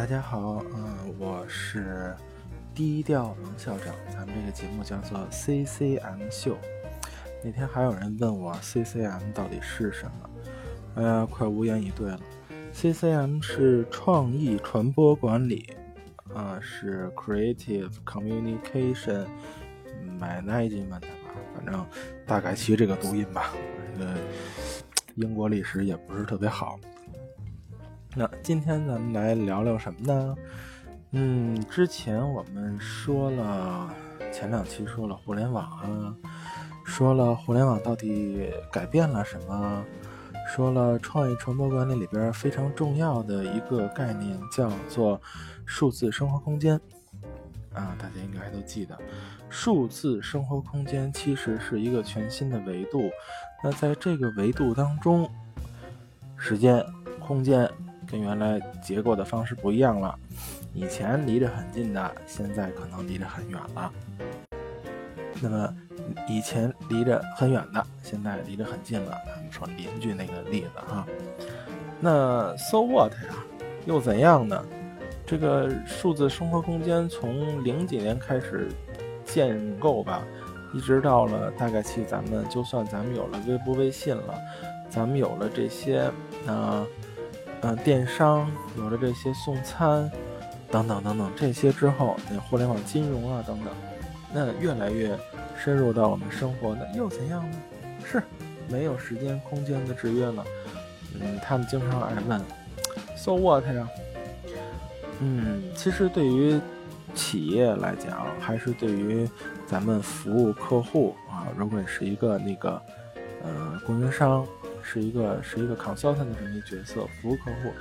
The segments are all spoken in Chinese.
大家好，嗯，我是低调王校长，咱们这个节目叫做 CCM 秀。那天还有人问我 CCM 到底是什么，哎呀，快无言以对了。CCM 是创意传播管理，啊，是 Creative Communication Management 吧，反正大概其这个读音吧。这个英国历史也不是特别好。那今天咱们来聊聊什么呢？嗯，之前我们说了，前两期说了互联网啊，说了互联网到底改变了什么，说了创意传播管理里边非常重要的一个概念叫做数字生活空间啊，大家应该都记得，数字生活空间其实是一个全新的维度。那在这个维度当中，时间、空间。跟原来结构的方式不一样了，以前离着很近的，现在可能离着很远了。那么以前离着很远的，现在离着很近了。咱们说邻居那个例子哈。那 So what 呀？又怎样呢？这个数字生活空间从零几年开始建构吧，一直到了大概期，咱们就算咱们有了微博、微信了，咱们有了这些啊。嗯，电商有了这些送餐，等等等等这些之后，那互联网金融啊等等，那越来越深入到我们生活，那又怎样呢？是没有时间空间的制约了。嗯，他们经常爱问，So what 呀？嗯，其实对于企业来讲，还是对于咱们服务客户啊，如果你是一个那个呃供应商。是一个是一个 consultant 的这么一个角色，服务客户，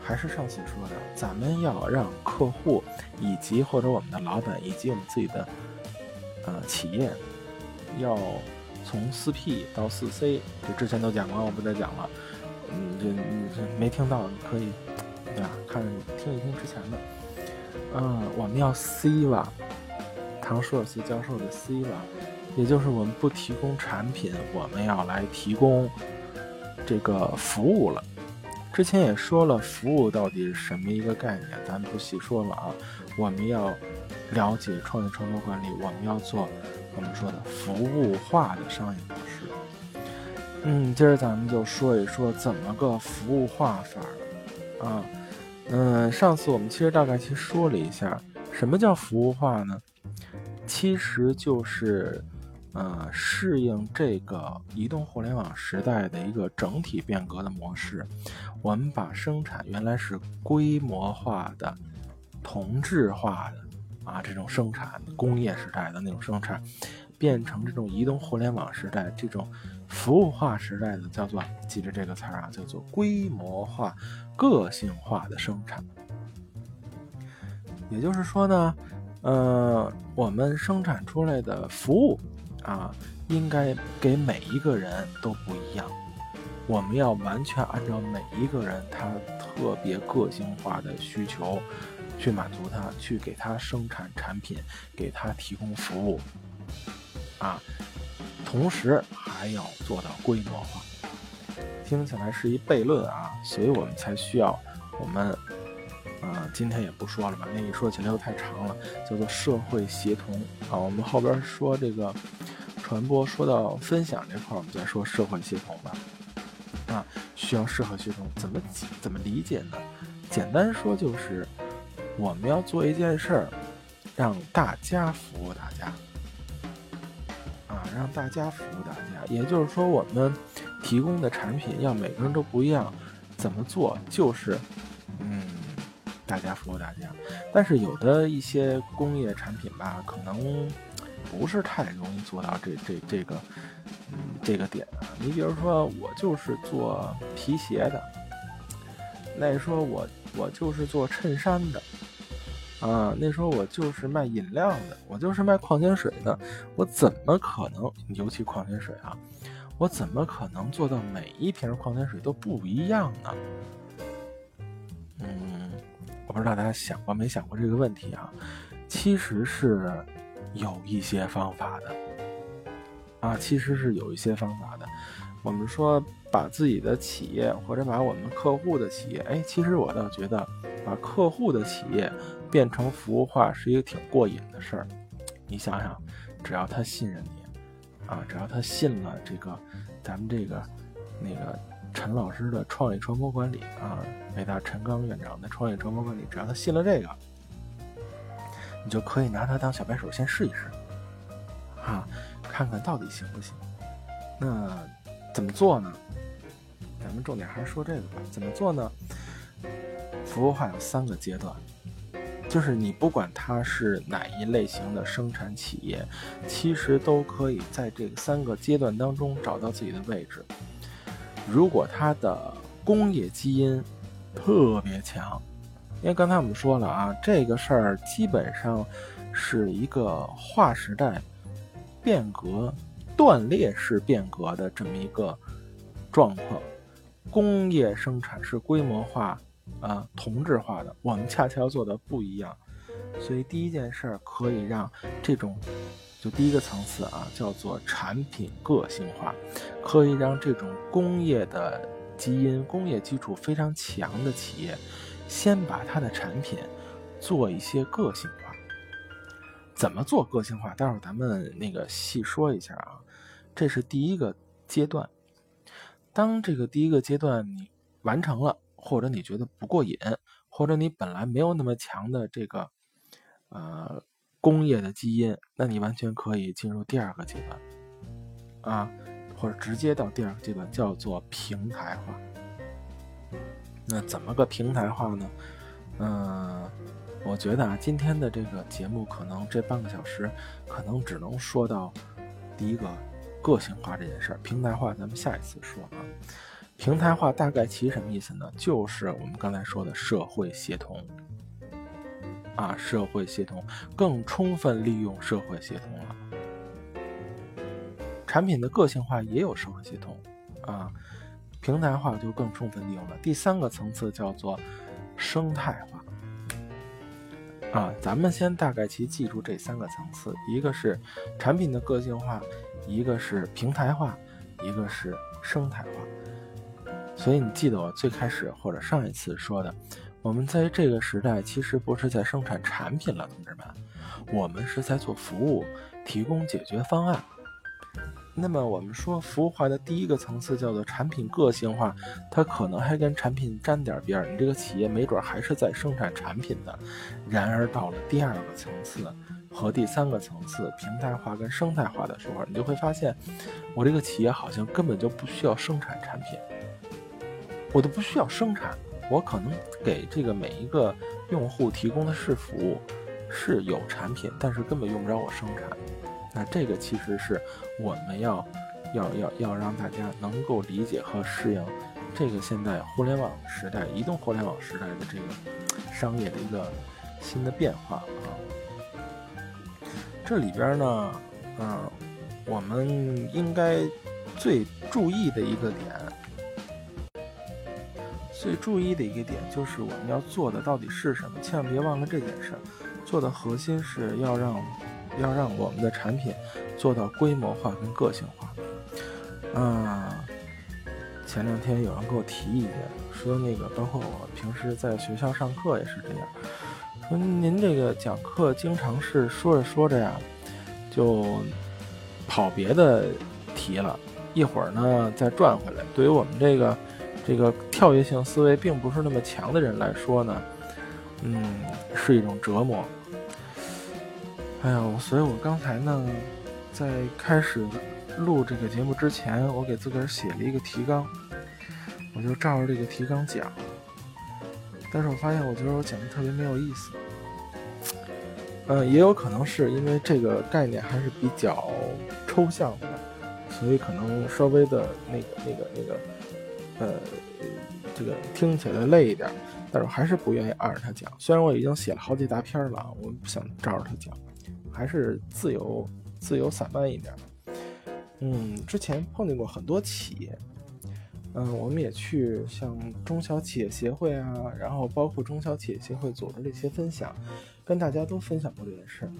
还是上次说的，咱们要让客户以及或者我们的老板以及我们自己的呃企业，要从四 P 到四 C，就之前都讲过，我不再讲了。嗯，这这没听到，你可以对吧？看听一听之前的。嗯，我们要 C 吧，唐舒尔斯教授的 C 吧，也就是我们不提供产品，我们要来提供。这个服务了，之前也说了，服务到底是什么一个概念，咱不细说了啊。我们要了解创业传播管理，我们要做我们说的服务化的商业模式。嗯，今儿咱们就说一说怎么个服务化法儿啊。嗯，上次我们其实大概其实说了一下，什么叫服务化呢？其实就是。呃，适应这个移动互联网时代的一个整体变革的模式，我们把生产原来是规模化的、同质化的啊这种生产工业时代的那种生产，变成这种移动互联网时代这种服务化时代的，叫做记着这个词儿啊，叫做规模化、个性化的生产。也就是说呢，呃，我们生产出来的服务。啊，应该给每一个人都不一样。我们要完全按照每一个人他特别个性化的需求去满足他，去给他生产产品，给他提供服务。啊，同时还要做到规模化。听起来是一悖论啊，所以我们才需要我们，啊，今天也不说了吧，那一说起来又太长了，叫做社会协同啊。我们后边说这个。传播说到分享这块儿，我们再说社会协同吧。啊，需要社会协同，怎么怎么理解呢？简单说就是，我们要做一件事儿，让大家服务大家。啊，让大家服务大家，也就是说，我们提供的产品要每个人都不一样。怎么做？就是，嗯，大家服务大家。但是有的一些工业产品吧，可能。不是太容易做到这这这个，嗯，这个点啊。你比如说，我就是做皮鞋的，那说我我就是做衬衫的，啊，那时候我就是卖饮料的，我就是卖矿泉水的，我怎么可能，尤其矿泉水啊，我怎么可能做到每一瓶矿泉水都不一样呢？嗯，我不知道大家想过没想过这个问题啊？其实是。有一些方法的，啊，其实是有一些方法的。我们说把自己的企业或者把我们客户的企业，哎，其实我倒觉得把客户的企业变成服务化是一个挺过瘾的事儿。你想想，只要他信任你，啊，只要他信了这个咱们这个那个陈老师的创意传播管理啊，北大陈刚院长的创意传播管理，只要他信了这个，你就可以拿它当小白鼠先试一试，啊，看看到底行不行。那怎么做呢？咱们重点还是说这个吧。怎么做呢？服务化有三个阶段，就是你不管它是哪一类型的生产企业，其实都可以在这个三个阶段当中找到自己的位置。如果它的工业基因特别强，因为刚才我们说了啊，这个事儿基本上是一个划时代变革。断裂式变革的这么一个状况，工业生产是规模化啊同质化的，我们恰恰要做的不一样。所以第一件事儿可以让这种，就第一个层次啊，叫做产品个性化，可以让这种工业的基因、工业基础非常强的企业，先把它的产品做一些个性化。怎么做个性化？待会儿咱们那个细说一下啊。这是第一个阶段，当这个第一个阶段你完成了，或者你觉得不过瘾，或者你本来没有那么强的这个呃工业的基因，那你完全可以进入第二个阶段，啊，或者直接到第二个阶段叫做平台化。那怎么个平台化呢？嗯，我觉得啊，今天的这个节目可能这半个小时可能只能说到第一个。个性化这件事儿，平台化咱们下一次说啊。平台化大概其什么意思呢？就是我们刚才说的社会协同啊，社会协同更充分利用社会协同了。产品的个性化也有社会协同啊，平台化就更充分利用了。第三个层次叫做生态化啊，咱们先大概其记住这三个层次，一个是产品的个性化。一个是平台化，一个是生态化，所以你记得我最开始或者上一次说的，我们在这个时代其实不是在生产产品了，同志们，我们是在做服务，提供解决方案。那么我们说服务化的第一个层次叫做产品个性化，它可能还跟产品沾点边儿，你这个企业没准还是在生产产品的。然而到了第二个层次。和第三个层次平台化跟生态化的时候，你就会发现，我这个企业好像根本就不需要生产产品，我都不需要生产，我可能给这个每一个用户提供的是服务，是有产品，但是根本用不着我生产。那这个其实是我们要要要要让大家能够理解和适应这个现在互联网时代、移动互联网时代的这个商业的一个新的变化啊。这里边呢，嗯，我们应该最注意的一个点，最注意的一个点就是我们要做的到底是什么？千万别忘了这件事。做的核心是要让要让我们的产品做到规模化跟个性化。嗯，前两天有人给我提意见，说那个包括我平时在学校上课也是这样。说您这个讲课经常是说着说着呀，就跑别的题了，一会儿呢再转回来。对于我们这个这个跳跃性思维并不是那么强的人来说呢，嗯，是一种折磨。哎呀，所以我刚才呢，在开始录这个节目之前，我给自个儿写了一个提纲，我就照着这个提纲讲。但是我发现，我觉得我讲的特别没有意思。嗯，也有可能是因为这个概念还是比较抽象的，所以可能稍微的那个、那个、那个，呃，这个听起来累一点。但是我还是不愿意按着他讲。虽然我已经写了好几大篇了，我不想照着他讲，还是自由、自由散漫一点。嗯，之前碰见过很多企业。嗯，我们也去像中小企业协会啊，然后包括中小企业协会组织的一些分享，跟大家都分享过这件事。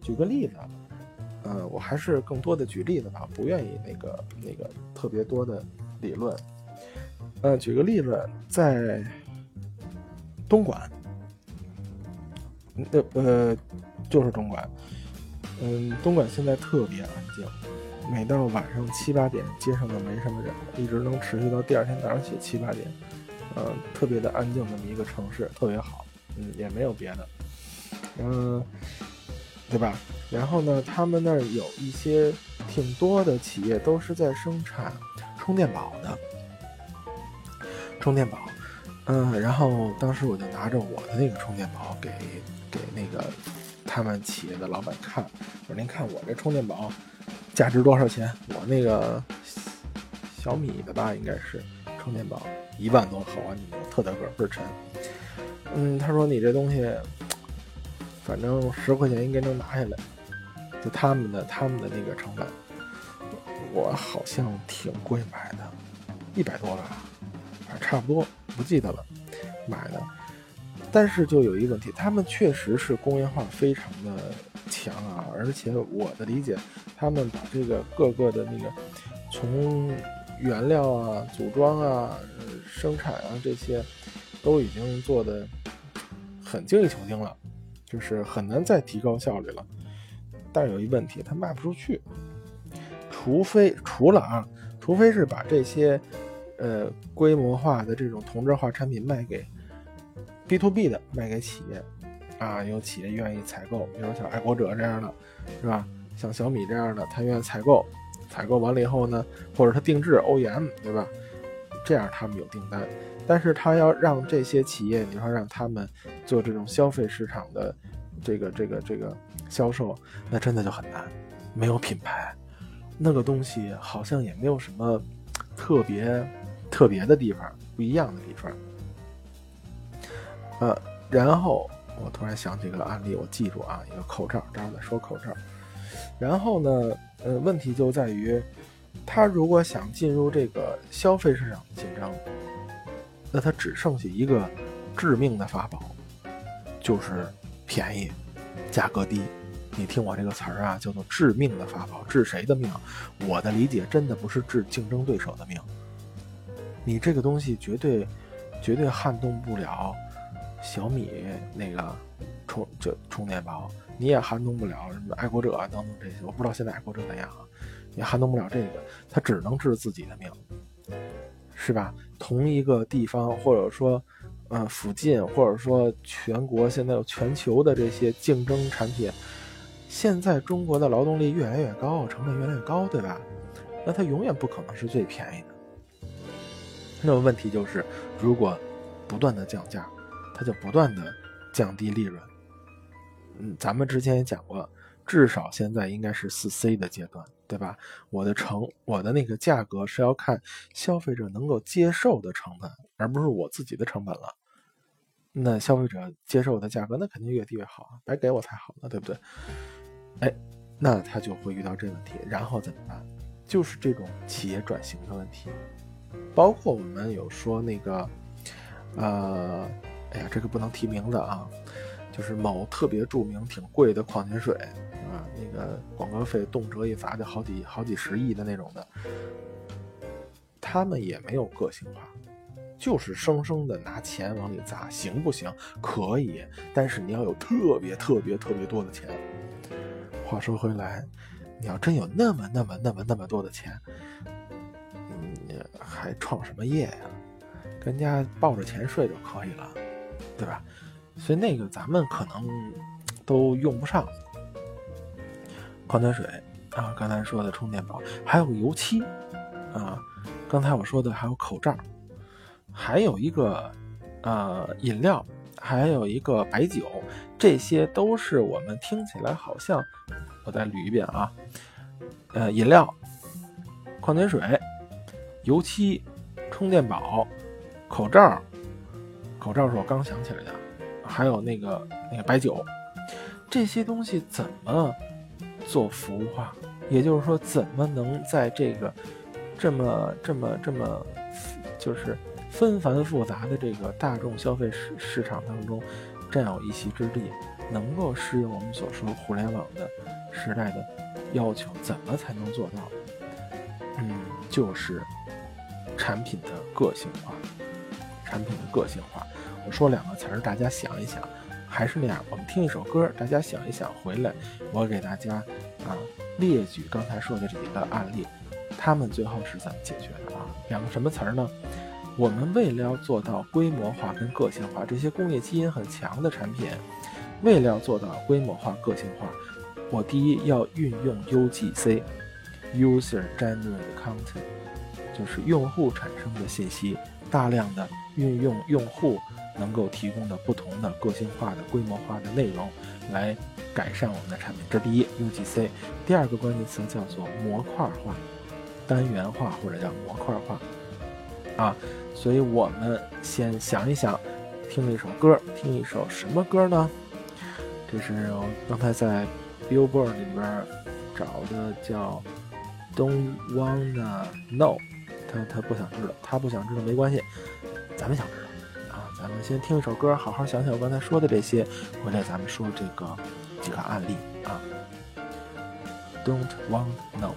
举个例子，嗯，我还是更多的举例子吧，不愿意那个那个特别多的理论。嗯，举个例子，在东莞呃呃，就是东莞。嗯，东莞现在特别安静，每到晚上七八点，街上就没什么人，一直能持续到第二天早上起七八点。呃，特别的安静这么一个城市，特别好。嗯，也没有别的。嗯，对吧？然后呢，他们那儿有一些挺多的企业都是在生产充电宝的。充电宝，嗯，然后当时我就拿着我的那个充电宝给给那个他们企业的老板看，我说您看我这充电宝价值多少钱？我那个小米的吧，应该是充电宝一万多毫安，特大个倍儿沉。嗯，他说你这东西，反正十块钱应该能拿下来，就他们的他们的那个成本，我好像挺贵买的，一百多吧。差不多不记得了，买的，但是就有一个问题，他们确实是工业化非常的强啊，而且我的理解，他们把这个各个的那个从原料啊、组装啊、生产啊这些，都已经做的很精益求精了，就是很难再提高效率了。但是有一问题，它卖不出去，除非除了啊，除非是把这些。呃，规模化的这种同质化产品卖给 B to B 的，卖给企业，啊，有企业愿意采购，比如像爱国者这样的，是吧？像小米这样的，他愿意采购，采购完了以后呢，或者他定制 OEM，对吧？这样他们有订单，但是他要让这些企业，你说让他们做这种消费市场的这个这个这个销售，那真的就很难，没有品牌，那个东西好像也没有什么特别。特别的地方，不一样的地方。呃，然后我突然想起个案例，我记住啊，一个口罩，这样在说口罩。然后呢，呃，问题就在于，他如果想进入这个消费市场的竞争，那他只剩下一个致命的法宝，就是便宜，价格低。你听我这个词儿啊，叫做致命的法宝，治谁的命？我的理解真的不是治竞争对手的命。你这个东西绝对，绝对撼动不了小米那个充就充电宝，你也撼动不了什么爱国者啊等等这些。我不知道现在爱国者怎样啊，也撼动不了这个，它只能治自己的命，是吧？同一个地方，或者说，呃，附近，或者说全国，现在有全球的这些竞争产品，现在中国的劳动力越来越高，成本越来越高，对吧？那它永远不可能是最便宜的。那么问题就是，如果不断的降价，它就不断的降低利润。嗯，咱们之前也讲过，至少现在应该是四 C 的阶段，对吧？我的成，我的那个价格是要看消费者能够接受的成本，而不是我自己的成本了。那消费者接受的价格，那肯定越低越好啊，白给我才好呢，对不对？哎，那他就会遇到这问题，然后怎么办？就是这种企业转型的问题。包括我们有说那个，呃，哎呀，这个不能提名字啊，就是某特别著名、挺贵的矿泉水啊，那个广告费动辄一砸就好几好几十亿的那种的，他们也没有个性化，就是生生的拿钱往里砸，行不行？可以，但是你要有特别特别特别多的钱。话说回来，你要真有那么那么那么那么多的钱。你还创什么业呀？跟家抱着钱睡就可以了，对吧？所以那个咱们可能都用不上。矿泉水啊，刚才说的充电宝，还有油漆啊，刚才我说的还有口罩，还有一个呃饮料，还有一个白酒，这些都是我们听起来好像，我再捋一遍啊，呃饮料、矿泉水。油漆、充电宝、口罩，口罩是我刚想起来的，还有那个那个白酒，这些东西怎么做服务化？也就是说，怎么能在这个这么这么这么就是纷繁复杂的这个大众消费市市场当中占有一席之地，能够适应我们所说互联网的时代的要求？怎么才能做到？嗯，就是。产品的个性化，产品的个性化。说两个词儿，大家想一想，还是那样，我们听一首歌，大家想一想，回来我给大家啊列举刚才说的这几个案例，他们最后是怎么解决的啊？两个什么词儿呢？我们为了要做到规模化跟个性化，这些工业基因很强的产品，为了要做到规模化、个性化，我第一要运用 UGC（User Generated Content），就是用户产生的信息，大量的运用用户能够提供的不同的个性化的、规模化的内容，来改善我们的产品。这第一 UGC。第二个关键词叫做模块化、单元化或者叫模块化。啊，所以我们先想一想，听了一首歌，听一首什么歌呢？这是我刚才在 Billboard 里边找的，叫 Don't Wanna Know。他他不想知道，他不想知道没关系，咱们想知道啊。咱们先听一首歌，好好想想我刚才说的这些，回来咱们说这个几个案例啊。Don't Wanna Know。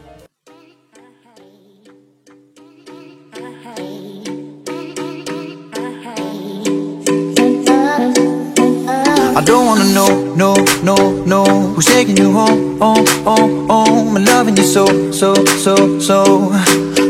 I don't wanna know, no, no, no Who's taking you home, home, home, home I'm loving you so, so, so, so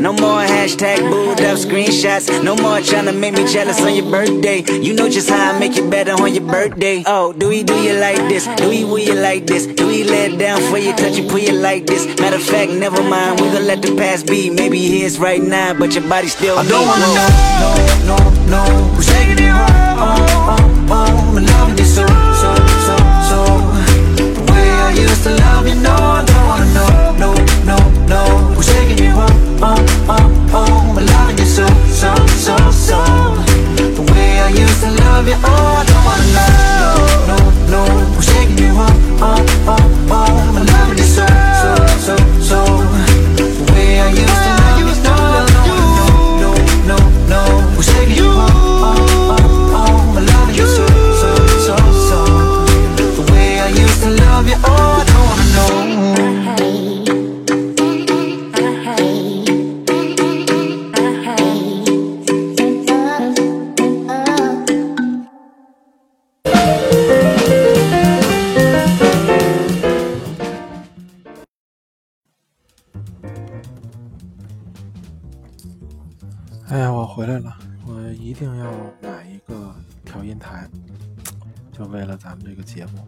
No more hashtag booed up screenshots. No more trying to make me jealous on your birthday. You know just how I make it better on your birthday. Oh, do we do you like this? Do we will you like this? Do we let down for you, touch you, pull you like this? Matter of fact, never mind. We gonna let the past be. Maybe here's right now, but your body still. I don't wanna know, no, no, no. Who's taking it home? Oh, oh, oh. I'm loving you so, so, so, so. The way I used to love you, no, I don't wanna know, oh, oh, oh I'm loving you so, so, so, so The way I used to love you, oh, I don't wanna know No, no, I'm shaking you up, oh, oh, oh I'm loving you so, so, so, so The way I used to 们这个节目，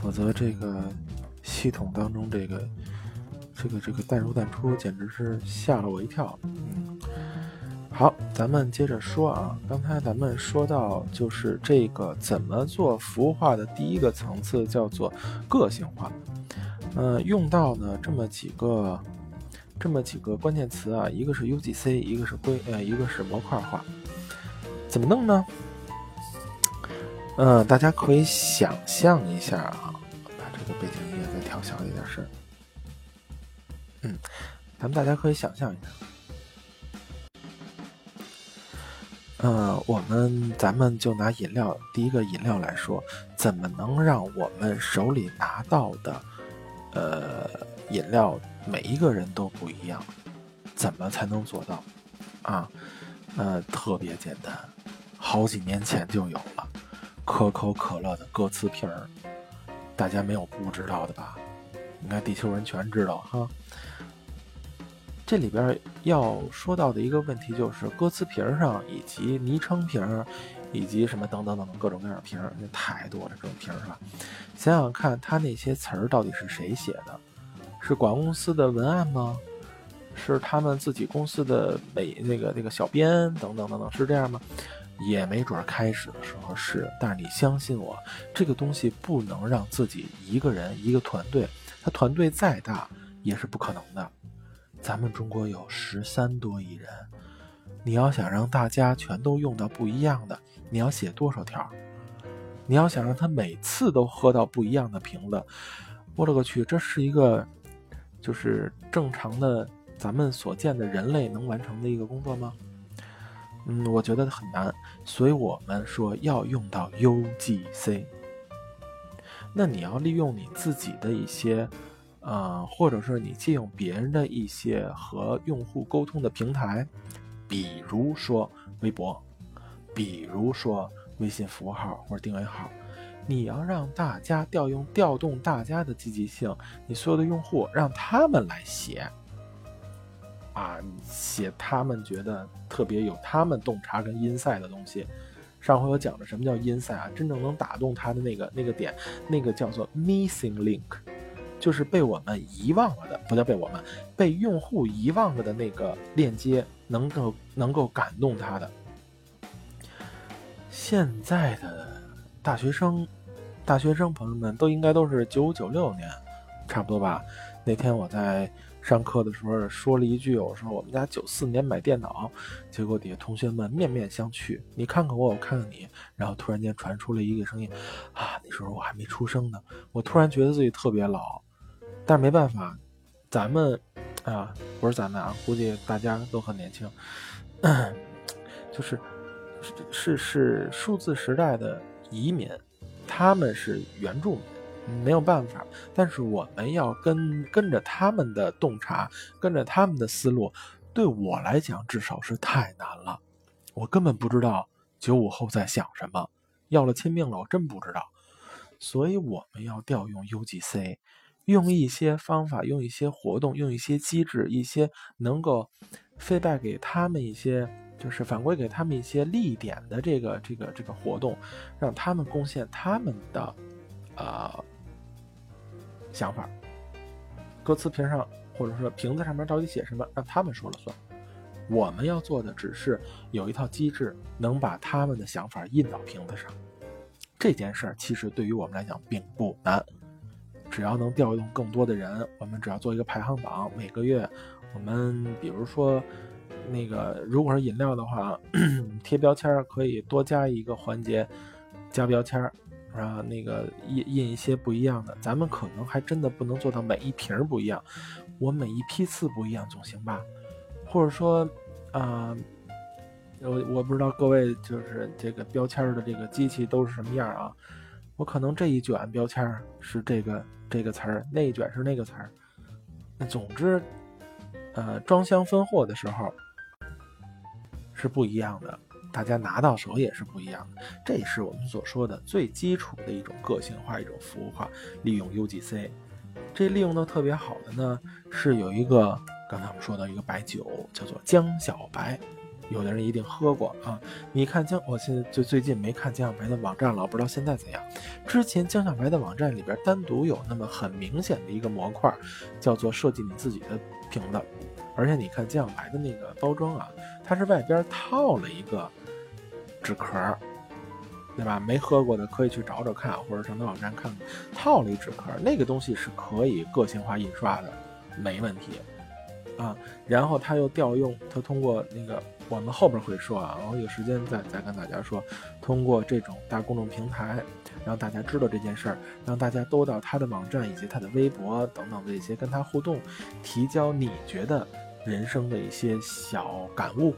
否则这个系统当中这个这个这个淡入淡出，简直是吓了我一跳。嗯，好，咱们接着说啊。刚才咱们说到，就是这个怎么做服务化的第一个层次叫做个性化。嗯，用到呢这么几个这么几个关键词啊，一个是 UGC，一个是规呃，一个是模块化。怎么弄呢？嗯，大家可以想象一下啊，把这个背景音乐再调小一点声。嗯，咱们大家可以想象一下。嗯，我们咱们就拿饮料第一个饮料来说，怎么能让我们手里拿到的呃饮料每一个人都不一样？怎么才能做到？啊，呃，特别简单，好几年前就有了。可口可乐的歌词瓶儿，大家没有不知道的吧？应该地球人全知道哈。这里边要说到的一个问题就是歌词瓶上以及昵称瓶，以及什么等等等等各种各样的瓶，那太多了这种瓶是吧？想想看，他那些词儿到底是谁写的？是广告公司的文案吗？是他们自己公司的美那个那个小编等等等等，是这样吗？也没准开始的时候是，但是你相信我，这个东西不能让自己一个人一个团队，他团队再大也是不可能的。咱们中国有十三多亿人，你要想让大家全都用到不一样的，你要写多少条？你要想让他每次都喝到不一样的瓶子，我勒个去，这是一个就是正常的咱们所见的人类能完成的一个工作吗？嗯，我觉得很难，所以我们说要用到 UGC。那你要利用你自己的一些，呃，或者是你借用别人的一些和用户沟通的平台，比如说微博，比如说微信服务号或者定位号，你要让大家调用调动大家的积极性，你所有的用户让他们来写。啊，写他们觉得特别有他们洞察跟 inside 的东西。上回我讲了什么叫 inside 啊，真正能打动他的那个那个点，那个叫做 missing link，就是被我们遗忘了的，不叫被我们被用户遗忘了的那个链接，能够能够感动他的。现在的大学生，大学生朋友们都应该都是九五九六年，差不多吧？那天我在。上课的时候说了一句：“我说我们家九四年买电脑，结果底下同学们面面相觑，你看看我，我看看你，然后突然间传出了一个声音，啊，那时候我还没出生呢。我突然觉得自己特别老，但是没办法，咱们啊，不是咱们啊，估计大家都很年轻，就是是是数字时代的移民，他们是原住民。”没有办法，但是我们要跟跟着他们的洞察，跟着他们的思路，对我来讲至少是太难了。我根本不知道九五后在想什么，要了亲命了，我真不知道。所以我们要调用 UGC，用一些方法，用一些活动，用一些机制，一些能够 feedback 给他们一些，就是反馈给他们一些利点的这个这个这个活动，让他们贡献他们的，呃。想法，歌词瓶上或者说瓶子上面到底写什么，让他们说了算。我们要做的只是有一套机制，能把他们的想法印到瓶子上。这件事儿其实对于我们来讲并不难，只要能调动更多的人，我们只要做一个排行榜，每个月我们比如说那个如果是饮料的话，贴标签可以多加一个环节，加标签。啊，那个印印一些不一样的，咱们可能还真的不能做到每一瓶不一样，我每一批次不一样总行吧？或者说，啊，我我不知道各位就是这个标签的这个机器都是什么样啊？我可能这一卷标签是这个这个词儿，那一卷是那个词儿。那总之，呃，装箱分货的时候是不一样的。大家拿到手也是不一样的，这也是我们所说的最基础的一种个性化、一种服务化。利用 UGC，这利用的特别好的呢，是有一个刚才我们说到一个白酒，叫做江小白，有的人一定喝过啊。你看江，我现在就最近没看江小白的网站了，不知道现在怎样。之前江小白的网站里边单独有那么很明显的一个模块，叫做设计你自己的瓶子。而且你看江小白的那个包装啊，它是外边套了一个纸壳。对吧？没喝过的可以去找找看，或者上他网站看看。套了一纸壳，那个东西是可以个性化印刷的，没问题啊。然后他又调用，他通过那个，我们后边会说啊，我有时间再再跟大家说。通过这种大公众平台，让大家知道这件事儿，让大家都到他的网站以及他的微博等等的一些跟他互动，提交你觉得人生的一些小感悟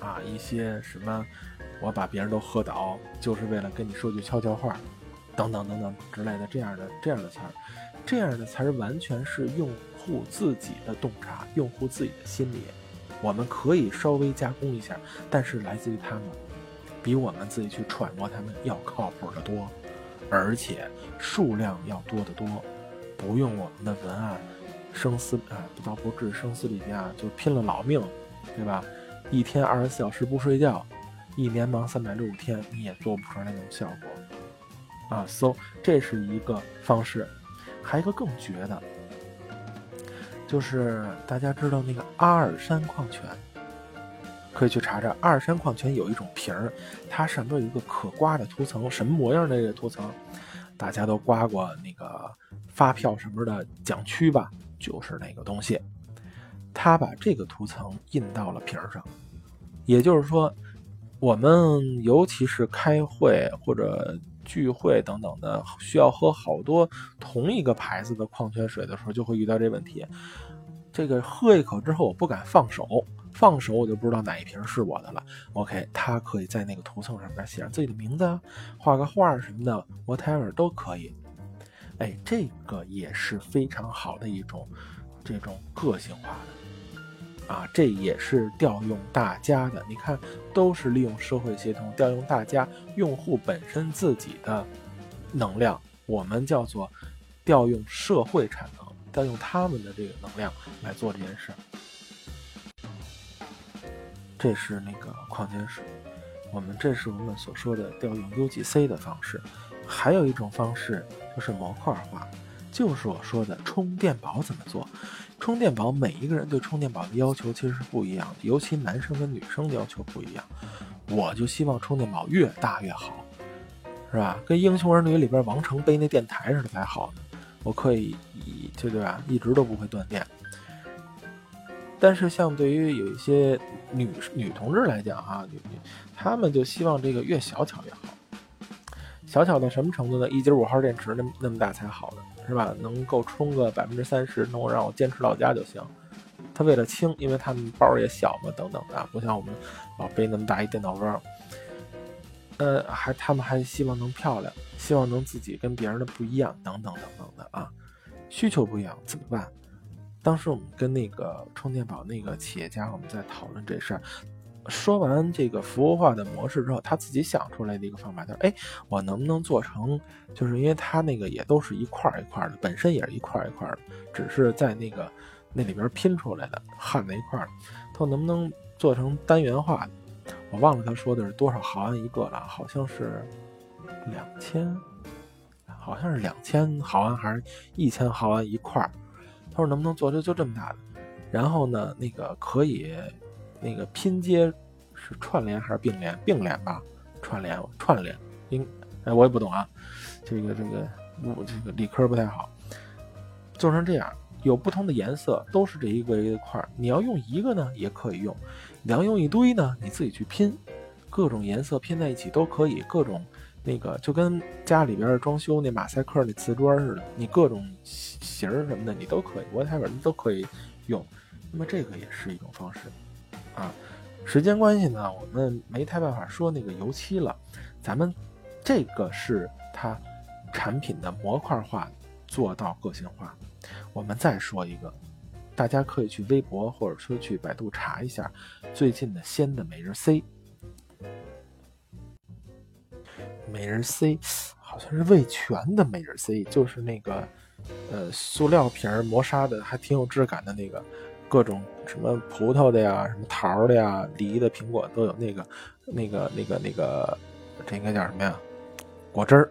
啊，一些什么。我把别人都喝倒，就是为了跟你说句悄悄话，等等等等之类的这样的这样的词儿，这样的词儿完全是用户自己的洞察，用户自己的心理，我们可以稍微加工一下，但是来自于他们，比我们自己去揣摩他们要靠谱的多，而且数量要多得多，不用我们的文案声嘶啊，不到不至声嘶力竭啊，就拼了老命，对吧？一天二十四小时不睡觉。一年忙三百六十天，你也做不出来那种效果啊！So，这是一个方式，还有一个更绝的，就是大家知道那个阿尔山矿泉，可以去查查。阿尔山矿泉有一种瓶儿，它上面有一个可刮的涂层，什么模样的这个涂层？大家都刮过那个发票什么的奖区吧？就是那个东西，它把这个涂层印到了瓶儿上，也就是说。我们尤其是开会或者聚会等等的，需要喝好多同一个牌子的矿泉水的时候，就会遇到这问题。这个喝一口之后，我不敢放手，放手我就不知道哪一瓶是我的了。OK，它可以在那个涂层上面写上自己的名字啊，画个画什么的，whatever 都可以。哎，这个也是非常好的一种这种个性化的。啊，这也是调用大家的，你看，都是利用社会协同，调用大家用户本身自己的能量，我们叫做调用社会产能，调用他们的这个能量来做这件事。这是那个矿泉水，我们这是我们所说的调用 UGC 的方式，还有一种方式就是模块化。就是我说的充电宝怎么做？充电宝每一个人对充电宝的要求其实是不一样的，尤其男生跟女生的要求不一样。我就希望充电宝越大越好，是吧？跟《英雄儿女》里边王成背那电台似的才好呢。我可以以对对吧，一直都不会断电。但是像对于有一些女女同志来讲啊，女女，她们就希望这个越小巧越好。小巧到什么程度呢？一节五号电池那那么大才好呢。是吧？能够充个百分之三十，能够让我坚持到家就行。他为了轻，因为他们包也小嘛，等等的，不像我们老背那么大一电脑包。呃，还他们还希望能漂亮，希望能自己跟别人的不一样，等等等等的啊。需求不一样怎么办？当时我们跟那个充电宝那个企业家，我们在讨论这事儿。说完这个服务化的模式之后，他自己想出来的一个方法，他说：“哎，我能不能做成？就是因为他那个也都是一块一块的，本身也是一块一块的，只是在那个那里边拼出来的，焊在一块儿。他说能不能做成单元化的？我忘了他说的是多少毫安一个了，好像是两千，好像是两千毫安还是一千毫安一块儿。他说能不能做就就这么大的？然后呢，那个可以。”那个拼接是串联还是并联？并联吧，串联串联。应哎，我也不懂啊，这个这个我这个理科不太好。做成这样，有不同的颜色，都是这一个一块儿。你要用一个呢，也可以用；你要用一堆呢，你自己去拼，各种颜色拼在一起都可以。各种那个就跟家里边装修那马赛克那瓷砖似的，你各种型什么的你都可以，我台本都可以用。那么这个也是一种方式。啊，时间关系呢，我们没太办法说那个油漆了。咱们这个是它产品的模块化做到个性化。我们再说一个，大家可以去微博或者说去百度查一下最近的鲜的每日 C。每日 C 好像是味全的每日 C，就是那个呃塑料瓶磨砂的，还挺有质感的那个。各种什么葡萄的呀，什么桃的呀，梨的、苹果都有那个那个那个那个，这应该叫什么呀？果汁儿。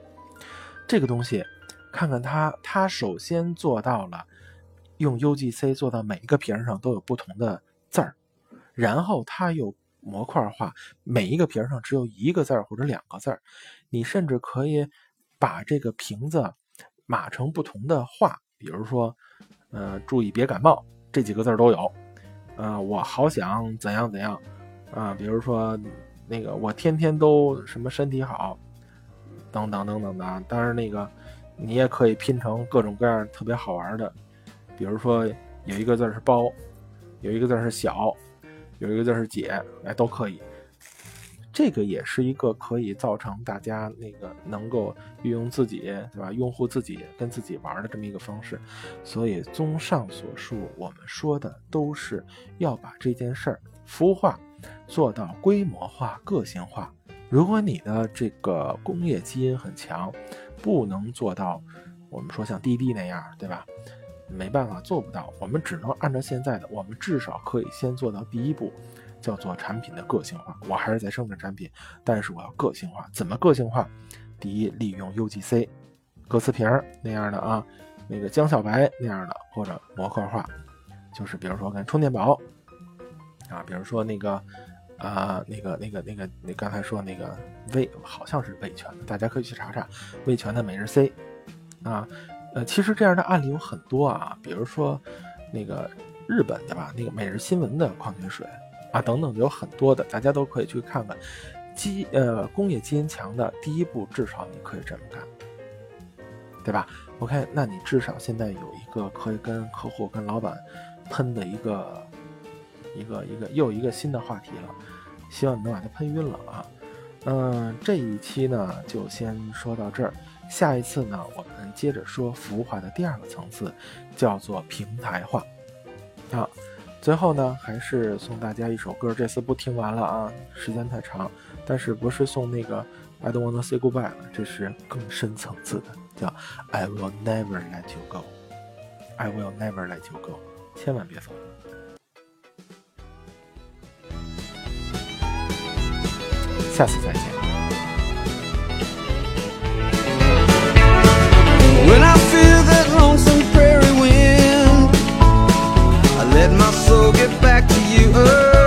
这个东西，看看它，它首先做到了用 UGC 做到每一个瓶上都有不同的字儿，然后它又模块化，每一个瓶上只有一个字儿或者两个字儿。你甚至可以把这个瓶子码成不同的话，比如说，呃，注意别感冒这几个字都有。呃，我好想怎样怎样啊，比如说那个我天天都什么身体好。等等等等的，当然那个你也可以拼成各种各样特别好玩的，比如说有一个字是包，有一个字是小，有一个字是姐，哎，都可以。这个也是一个可以造成大家那个能够运用自己，对吧？用户自己跟自己玩的这么一个方式。所以综上所述，我们说的都是要把这件事儿服务化，做到规模化、个性化。如果你的这个工业基因很强，不能做到我们说像滴滴那样，对吧？没办法，做不到。我们只能按照现在的，我们至少可以先做到第一步，叫做产品的个性化。我还是在生产产品，但是我要个性化。怎么个性化？第一，利用 UGC 歌词瓶那样的啊，那个江小白那样的，或者模块化，就是比如说跟充电宝啊，比如说那个。啊，那个、那个、那个，你刚才说那个味好像是味全的，大家可以去查查味全的每日 C。啊，呃，其实这样的案例有很多啊，比如说那个日本的吧，那个每日新闻的矿泉水啊，等等，有很多的，大家都可以去看看。基呃，工业基因强的第一步，至少你可以这么干，对吧？OK，那你至少现在有一个可以跟客户、跟老板喷的一个。一个一个又一个新的话题了，希望你能把它喷晕了啊！嗯，这一期呢就先说到这儿，下一次呢我们接着说服务化的第二个层次，叫做平台化。啊，最后呢还是送大家一首歌，这次不听完了啊，时间太长，但是不是送那个 I don't wanna say goodbye，这是更深层次的，叫 I will never let you go，I will never let you go，千万别走。下次再见。Let my soul get back to you. Oh.